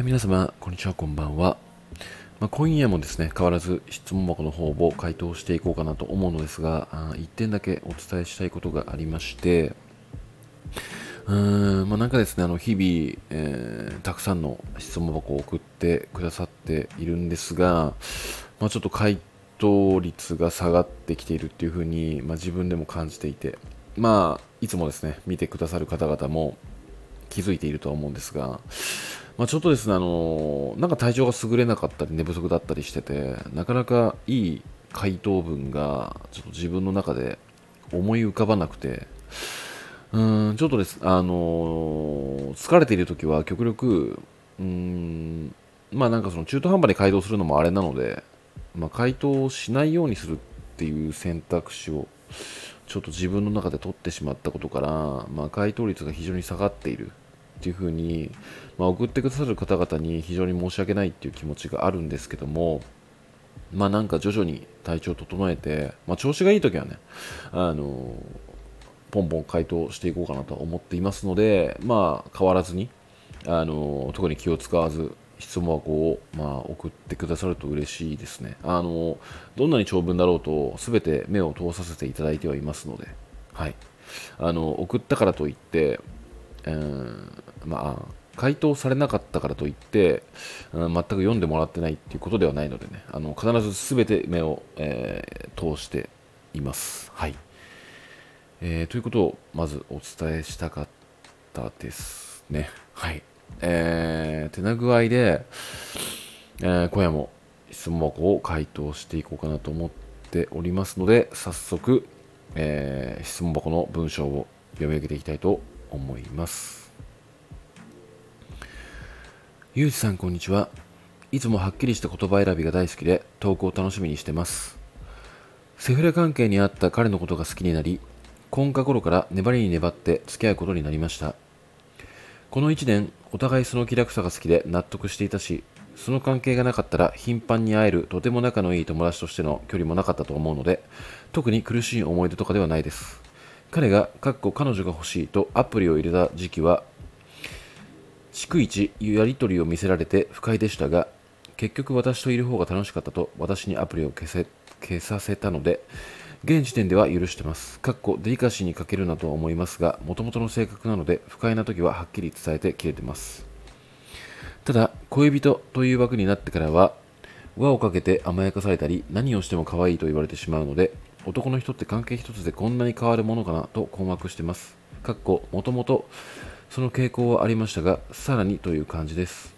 えー、皆様、こんにちは、こんばんは。まあ、今夜もですね、変わらず質問箱の方を回答していこうかなと思うのですが、あ1点だけお伝えしたいことがありまして、うーん、まあ、なんかですね、あの日々、えー、たくさんの質問箱を送ってくださっているんですが、まあ、ちょっと回答率が下がってきているっていうふうに、まあ、自分でも感じていて、まあ、いつもですね、見てくださる方々も気づいているとは思うんですが、まあ、ちょっとですね、あのなんか体調が優れなかったり寝不足だったりしてて、なかなかいい回答文がちょっと自分の中で思い浮かばなくて、うん、ちょっとです、あの疲れている時は極力、うん、まあなんかその中途半端に回答するのもあれなので、まあ、回答しないようにするっていう選択肢をちょっと自分の中で取ってしまったことから、まあ、回答率が非常に下がっている。っていうふうに、まあ、送ってくださる方々に非常に申し訳ないっていう気持ちがあるんですけども、まあなんか徐々に体調を整えて、まあ、調子がいい時はね、あのポンポン回答していこうかなと思っていますので、まあ変わらずに、あの特に気を使わず質問箱を、まあ、送ってくださると嬉しいですね。あのどんなに長文だろうと全て目を通させていただいてはいますので、はい、あの送ったからといって、まあ、回答されなかったからといって、全く読んでもらってないっていうことではないのでね、あの必ず全て目を、えー、通しています。はい。えー、ということをまずお伝えしたかったですね。はい。えー、手な具合で、えー、今夜も質問箱を回答していこうかなと思っておりますので、早速、えー、質問箱の文章を読み上げていきたいと思います。ゆうじさんこんにちは。いつもはっきりした言葉選びが大好きで投稿を楽しみにしてます。セフレ関係にあった彼のことが好きになり今夏頃から粘りに粘って付き合うことになりました。この1年お互いその気楽さが好きで納得していたしその関係がなかったら頻繁に会えるとても仲のいい友達としての距離もなかったと思うので特に苦しい思い出とかではないです。彼が、かっこ彼女が欲しいとアプリを入れた時期は、逐一やり取りを見せられて不快でしたが、結局私といる方が楽しかったと私にアプリを消せ消させたので、現時点では許してます。かっこデリカシーに欠けるなとは思いますが、もともとの性格なので不快な時ははっきり伝えて切れてます。ただ、恋人という枠になってからは、輪をかけて甘やかされたり、何をしても可愛いと言われてしまうので、男の人って関係一つでこんなに変わるものかなと困惑してます。かっこもともとその傾向はありましたが、さらにという感じです。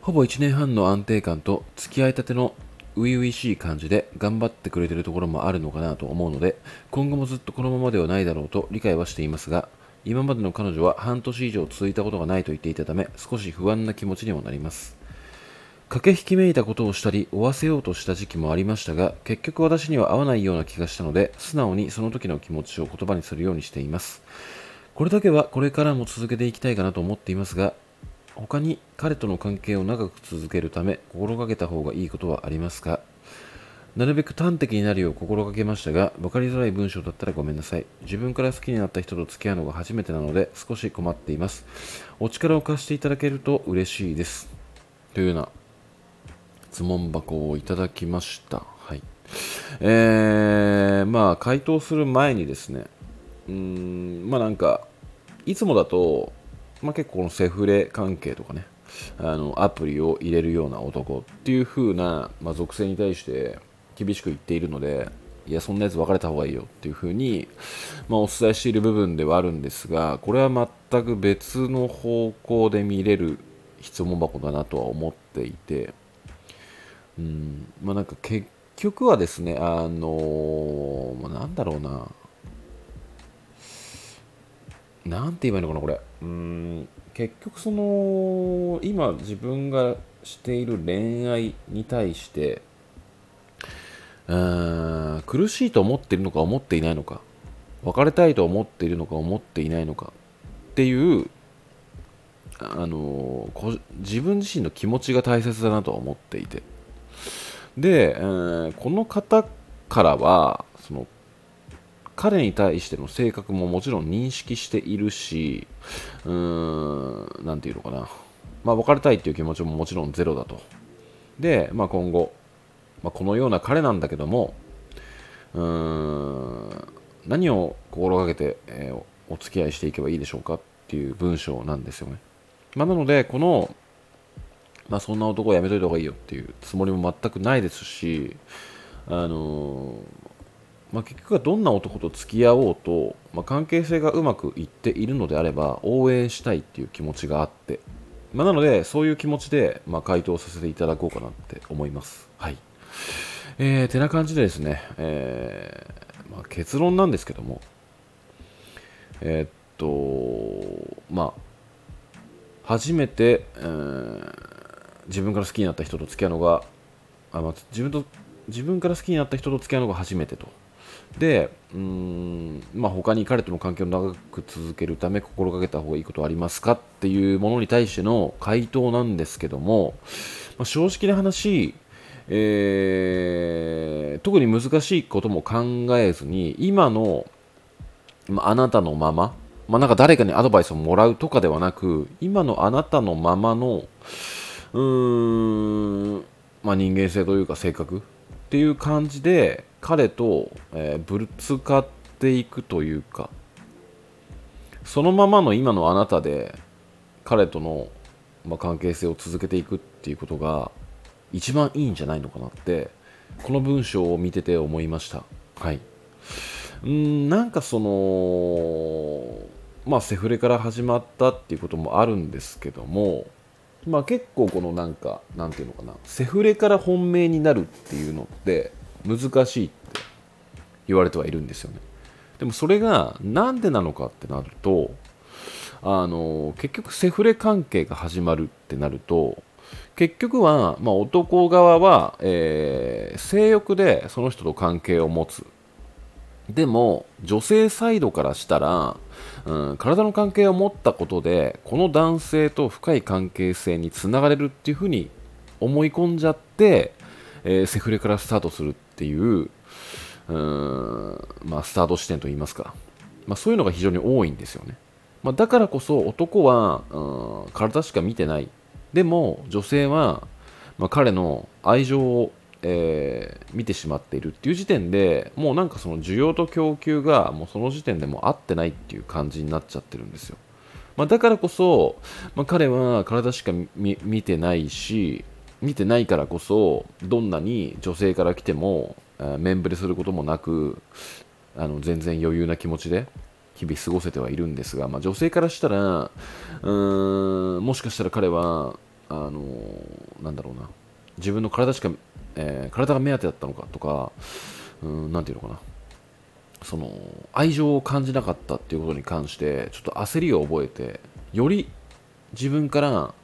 ほぼ1年半の安定感と付き合いたての初々しい感じで頑張ってくれてるところもあるのかなと思うので、今後もずっとこのままではないだろうと理解はしていますが、今までの彼女は半年以上続いたことがないと言っていたため、少し不安な気持ちにもなります。駆け引きめいたことをしたり、追わせようとした時期もありましたが、結局私には合わないような気がしたので、素直にその時の気持ちを言葉にするようにしています。これだけはこれからも続けていきたいかなと思っていますが、他に彼との関係を長く続けるため、心がけた方がいいことはありますか？なるべく端的になるよう心がけましたが、分かりづらい文章だったらごめんなさい。自分から好きになった人と付き合うのが初めてなので、少し困っています。お力を貸していただけると嬉しいです。というような質問箱をいただきました。はい。えー、まあ、回答する前にですね、うん、まあなんか、いつもだと、まあ結構このセフレ関係とかね、あの、アプリを入れるような男っていう風な、まあ、属性に対して厳しく言っているので、いや、そんなやつ別れた方がいいよっていう風に、まあ、お伝えしている部分ではあるんですが、これは全く別の方向で見れる質問箱だなとは思っていて、うん、まあなんか結局はですね、あのまあ、なんだろうな、なんて言えばいいのかな、これ。うん、結局その、今自分がしている恋愛に対して、うん苦しいと思っているのか思っていないのか別れたいと思っているのか思っていないのかっていうあの自分自身の気持ちが大切だなと思っていて。で、えー、この方からはその彼に対しての性格ももちろん認識しているし、うーん、なんていうのかな、まあ、別れたいっていう気持ちももちろんゼロだと。で、まあ、今後、まあ、このような彼なんだけども、うーん、何を心がけて、えー、お付き合いしていけばいいでしょうかっていう文章なんですよね。まあ、なので、この、まあ、そんな男をやめといた方がいいよっていうつもりも全くないですし、あの、まあ、結局はどんな男と付き合おうと、まあ、関係性がうまくいっているのであれば応援したいっていう気持ちがあって、まあ、なのでそういう気持ちで、ま回答させていただこうかなって思います。はい。えー、てな感じでですね、えー、ま結論なんですけども、えー、っと、まあ、初めて、えー、自分から好きになった人と付き合うのが、あまあ、自分と自分から好きになった人と付き合うのが初めてと。で、うん、まあ、他に彼との関係を長く続けるため心がけた方がいいことはありますかっていうものに対しての回答なんですけども、まあ、正直な話、えー、特に難しいことも考えずに今の、まあ、あなたのまま、まあ、なんか誰かにアドバイスをもらうとかではなく今のあなたのままのうーん、まあ、人間性というか性格っていう感じで彼と、えー、ぶつかっていくというかそのままの今のあなたで彼との、まあ、関係性を続けていくっていうことが一番いいんじゃないのかなってこの文章を見てて思いました。はい。うんなんかそのまあセフレから始まったっていうこともあるんですけどもまあ結構このなんかなんていうのかなセフレから本命になるっていうのって難しいって言われてはいるんですよね。でもそれがなんでなのかってなるとあの結局セフレ関係が始まるってなると結局は、まあ、男側は、えー、性欲でその人と関係を持つ。でも女性サイドからしたら、うん、体の関係を持ったことでこの男性と深い関係性につながれるっていうふうに思い込んじゃって、えー、セフレからスタートするっていううん、まあ、スタート地点といいますか、まあ、そういうのが非常に多いんですよね、まあ、だからこそ男は、うん、体しか見てない。でも女性は、まあ、彼の愛情をえー、見てしまっているっていう時点でもうなんかその需要と供給がもうその時点でも合ってないっていう感じになっちゃってるんですよ、まあ、だからこそ、まあ、彼は体しか見てないし見てないからこそどんなに女性から来ても、えー、面ぶれすることもなくあの全然余裕な気持ちで日々過ごせてはいるんですが、まあ、女性からしたらうーんもしかしたら彼はあのなんだろうな自分の体しかえー、体が目当てだったのかとか、うん、なていうのかな、その、愛情を感じなかったっていうことに関して、ちょっと焦りを覚えて、より自分から、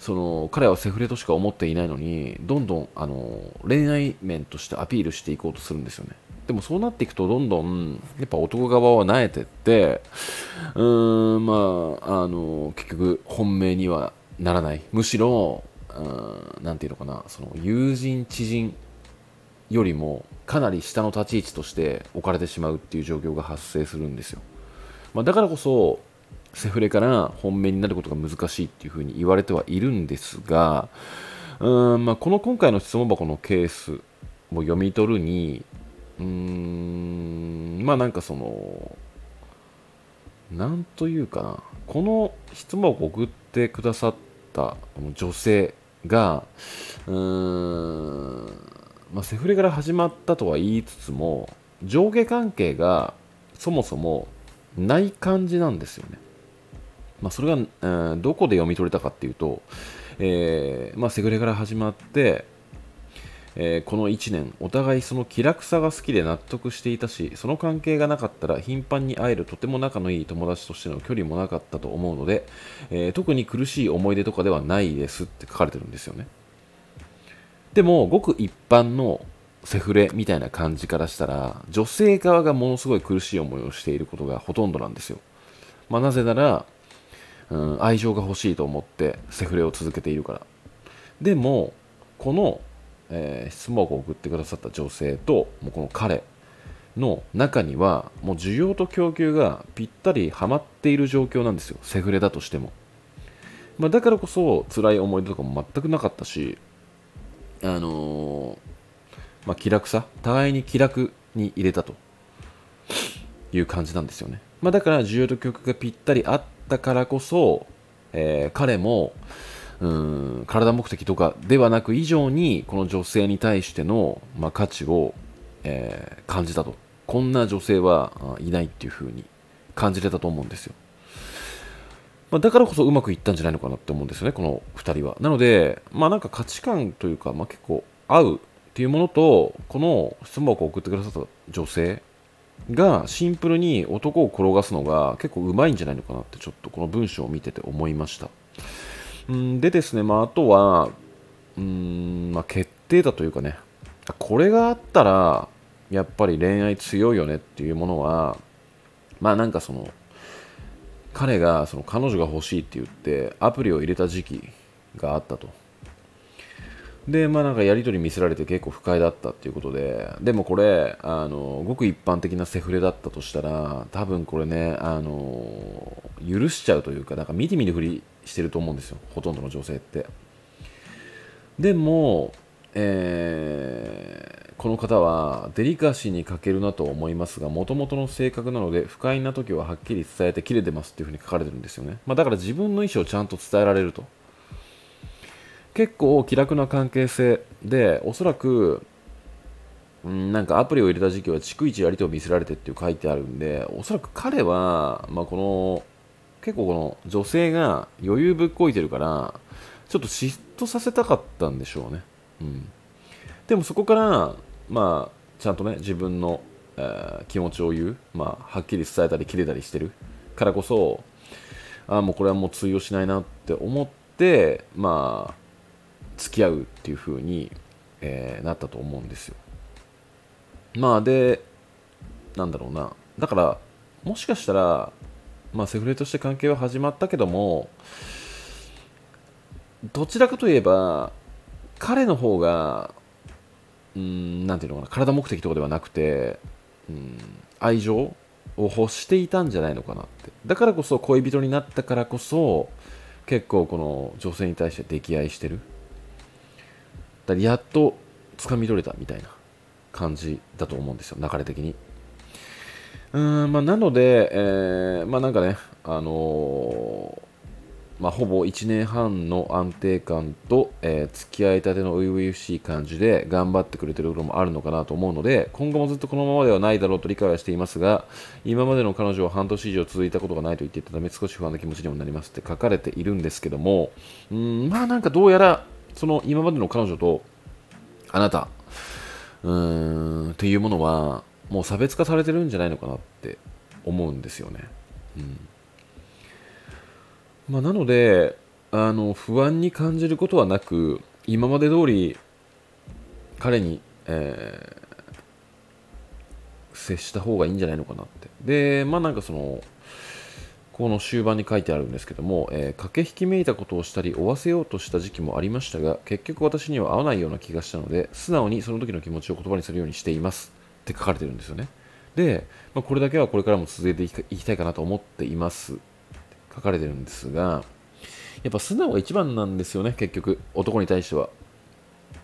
その彼はセフレとしか思っていないのにどんどんあの恋愛面としてアピールしていこうとするんですよね。でもそうなっていくとどんどんやっぱ男側は慣れてってうーんまああの結局本命にはならない。むしろ何て言うのかなその友人知人よりもかなり下の立ち位置として置かれてしまうっていう状況が発生するんですよ、まあ、だからこそセフレから本命になることが難しいっていうふうに言われてはいるんですがうん、まあ、この今回の質問箱のケースを読み取るにうーんまあなんかそのなんというかなこの質問を送ってくださった女性がうーん、まあ、セフレから始まったとは言いつつも上下関係がそもそもない感じなんですよね。まあ、それが、えー、どこで読み取れたかっていうと、えーまあ、セフレから始まってえー、この1年お互いその気楽さが好きで納得していたしその関係がなかったら頻繁に会えるとても仲のいい友達としての距離もなかったと思うので、えー、特に苦しい思い出とかではないですって書かれてるんですよね。でもごく一般のセフレみたいな感じからしたら女性側がものすごい苦しい思いをしていることがほとんどなんですよ、まあ、なぜなら、うん、愛情が欲しいと思ってセフレを続けているから。でもこのえー、質問を送ってくださった女性ともうこの彼の中にはもう需要と供給がぴったりはまっている状況なんですよ。セフレだとしても。まあ、だからこそ辛い思い出とかも全くなかったしあのー、まあ、気楽さ互いに気楽に入れたという感じなんですよね、まあ、だから需要と曲がぴったりあったからこそ、えー、彼もうん。体目的とかではなく以上にこの女性に対しての、まあ、価値を、えー、感じたと。こんな女性はいないっていう風に感じれたと思うんですよ、まあ、だからこそうまくいったんじゃないのかなって思うんですよねこの2人は。なのでまあなんか価値観というか、まあ、結構合うっていうものとこの質問を送ってくださった女性がシンプルに男を転がすのが結構うまいんじゃないのかなってちょっとこの文章を見てて思いました。んでですね、まあ、あとは、うん、まあ、決定だというかね、これがあったら、やっぱり恋愛強いよねっていうものは、まあなんかその、彼がその彼女が欲しいって言ってアプリを入れた時期があったと。で、まあなんかやり取り見せられて結構不快だったっていうことで、でもこれ、あの、ごく一般的なセフレだったとしたら、多分これね、あの、許しちゃうというか、なんか見て見ぬふりしてると思うんですよ、ほとんどの女性って。でも、えー、この方はデリカシーに欠けるなと思いますが、もともとの性格なので、不快な時ははっきり伝えて切れてますっていうふうに書かれてるんですよね。まあ、だから自分の意思をちゃんと伝えられると。結構気楽な関係性で、おそらく、んなんかアプリを入れた時期は逐一やりとを見せられてっていう書いてあるんで、おそらく彼は、まあ、この結構この女性が余裕ぶっこいてるからちょっと嫉妬させたかったんでしょうね、うん、でもそこからまあちゃんとね自分の、えー、気持ちを言う、まあ、はっきり伝えたり切れたりしてるからこそあもうこれはもう通用しないなって思ってまあ付き合うっていう風に、えー、なったと思うんですよ。まあでなんだろうな。だからもしかしたらまあ、セフレとして関係は始まったけどもどちらかといえば彼の方がうんなんていうのかな体目的とかではなくてうん愛情を欲していたんじゃないのかなって。だからこそ恋人になったからこそ結構この女性に対して溺愛してる。だやっと掴み取れたみたいな感じだと思うんですよ流れ的に。うんまあ、なので、えー、まあなんかね、あのー、まあ、ほぼ1年半の安定感と、えー、付き合いたての初々しい感じで頑張ってくれてるところもあるのかなと思うので今後もずっとこのままではないだろうと理解はしていますが今までの彼女は半年以上続いたことがないと言っていたため少し不安な気持ちにもなりますって書かれているんですけどもうんまあなんかどうやらその今までの彼女とあなたうーんっていうものはもう差別化されてるんじゃないのかなって思うんですよね。うん。まあ、なのであの不安に感じることはなく今まで通り彼に、えー、接した方がいいんじゃないのかなって。でまあなんかそのこの終盤に書いてあるんですけども、えー、駆け引きめいたことをしたり追わせようとした時期もありましたが結局私には合わないような気がしたので素直にその時の気持ちを言葉にするようにしています。って書かれてるんですよね。で、まあ、これだけはこれからも続けていきたいかなと思っています書かれてるんですが、やっぱ素直が一番なんですよね、結局、男に対しては。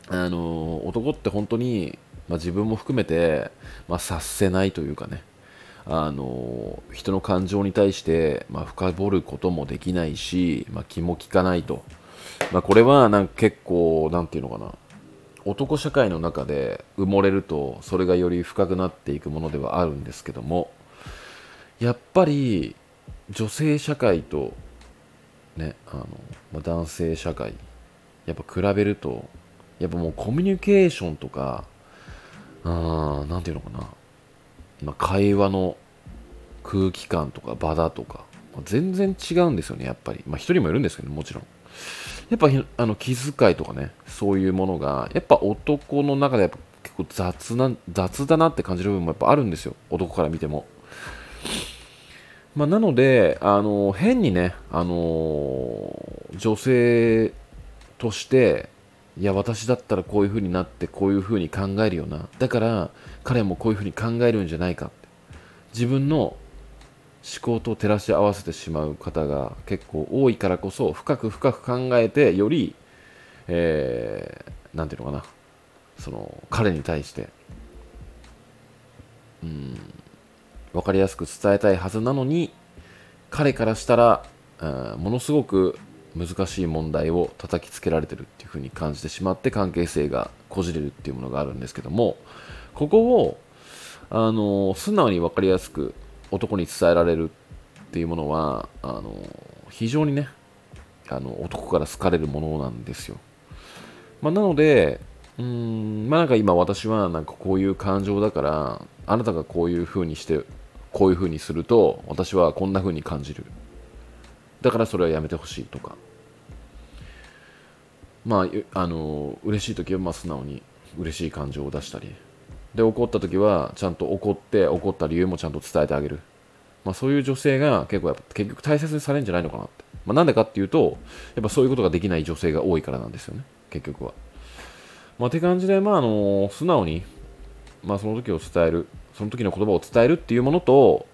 あの、男って本当に、まあ、自分も含めて、まあ、察せないというかね、あの、人の感情に対して、まあ、深掘ることもできないし、まあ、気も利かないと。まあ、これはなんか結構、なんていうのかな、男社会の中で埋もれるとそれがより深くなっていくものではあるんですけどもやっぱり女性社会とねあの、ま男性社会やっぱ比べるとやっぱもうコミュニケーションとか何ていうのかな、まあ、会話の空気感とか場だとかま全然違うんですよねやっぱり。まあ人もいるんですけどもちろん。やっぱあの気遣いとかねそういうものがやっぱ男の中でやっぱ結構雑な雑だなって感じる部分もやっぱあるんですよ。男から見ても。まあ、なので、あの変にね、あの女性としていや私だったらこういう風になってこういう風に考えるよな。だから彼もこういう風に考えるんじゃないかって。自分の思考と照らし合わせてしまう方が結構多いからこそ深く深く考えてより、えー、なんていうのかな。その彼に対して。うん。分かりやすく伝えたいはずなのに彼からしたら、ものすごく難しい問題を叩きつけられてるっていう風に感じてしまって関係性がこじれるっていうものがあるんですけどもここをあの素直に分かりやすく男に伝えられるっていうものはあの非常にねあの男から好かれるものなんですよ、まあ、なのでうんまあなんか今私はなんかこういう感情だからあなたがこういう風にしてこういう風にすると私はこんな風に感じる。だからそれはやめてほしいとか。まああの嬉しい時はまあ素直に嬉しい感情を出したり。で怒った時はちゃんと怒って怒った理由もちゃんと伝えてあげる、まあ、そういう女性が結構やっぱ結局大切にされるんじゃないのかなって、まあ、なんでかっていうとやっぱそういうことができない女性が多いからなんですよね。結局は。まあって感じでまああの素直にまあその時を伝える。その時の言葉を伝えるっていうものと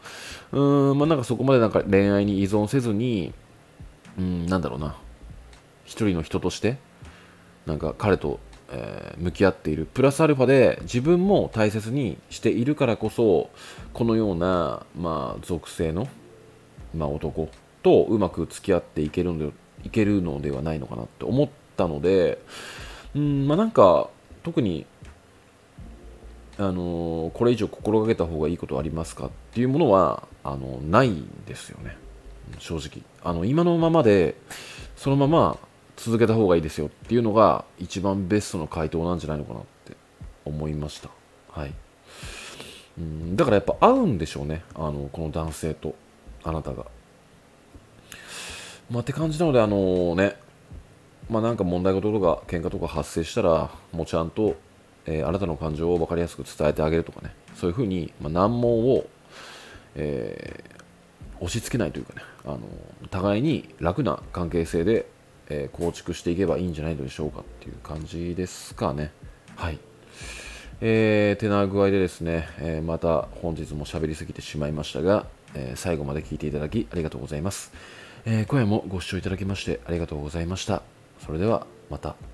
うーんまあなんかそこまでなんか恋愛に依存せずにうんなんだろうな。一人の人としてなんか彼とえー、向き合っている。プラスアルファで自分も大切にしているからこそこのような、まあ、属性の、まあ、男とうまく付き合っていけるのでいけるのではないのかなって思ったのでうんまあなんか特にあのー、これ以上心がけた方がいいことはありますかっていうものはあのないんですよね。正直。あの今のままでそのまま続けた方がいいですよっていうのが一番ベストの回答なんじゃないのかなって思いました。はい。うんだからやっぱ合うんでしょうね。あの、この男性と、あなたが。まあ、って感じなので、あのね、まあなんか問題事とか喧嘩とか発生したら、もうちゃんと、えー、あなたの感情を分かりやすく伝えてあげるとかね、そういうふうに、まあ、難問を、えー、押し付けないというかね、あの互いに楽な関係性でえー、構築していけばいいんじゃないでしょうかっていう感じですかね。はい。えー、てな具合でですね、えー、また本日も喋りすぎてしまいましたが、えー、最後まで聞いていただきありがとうございます。え今夜もご視聴いただきましてありがとうございました。それではまた。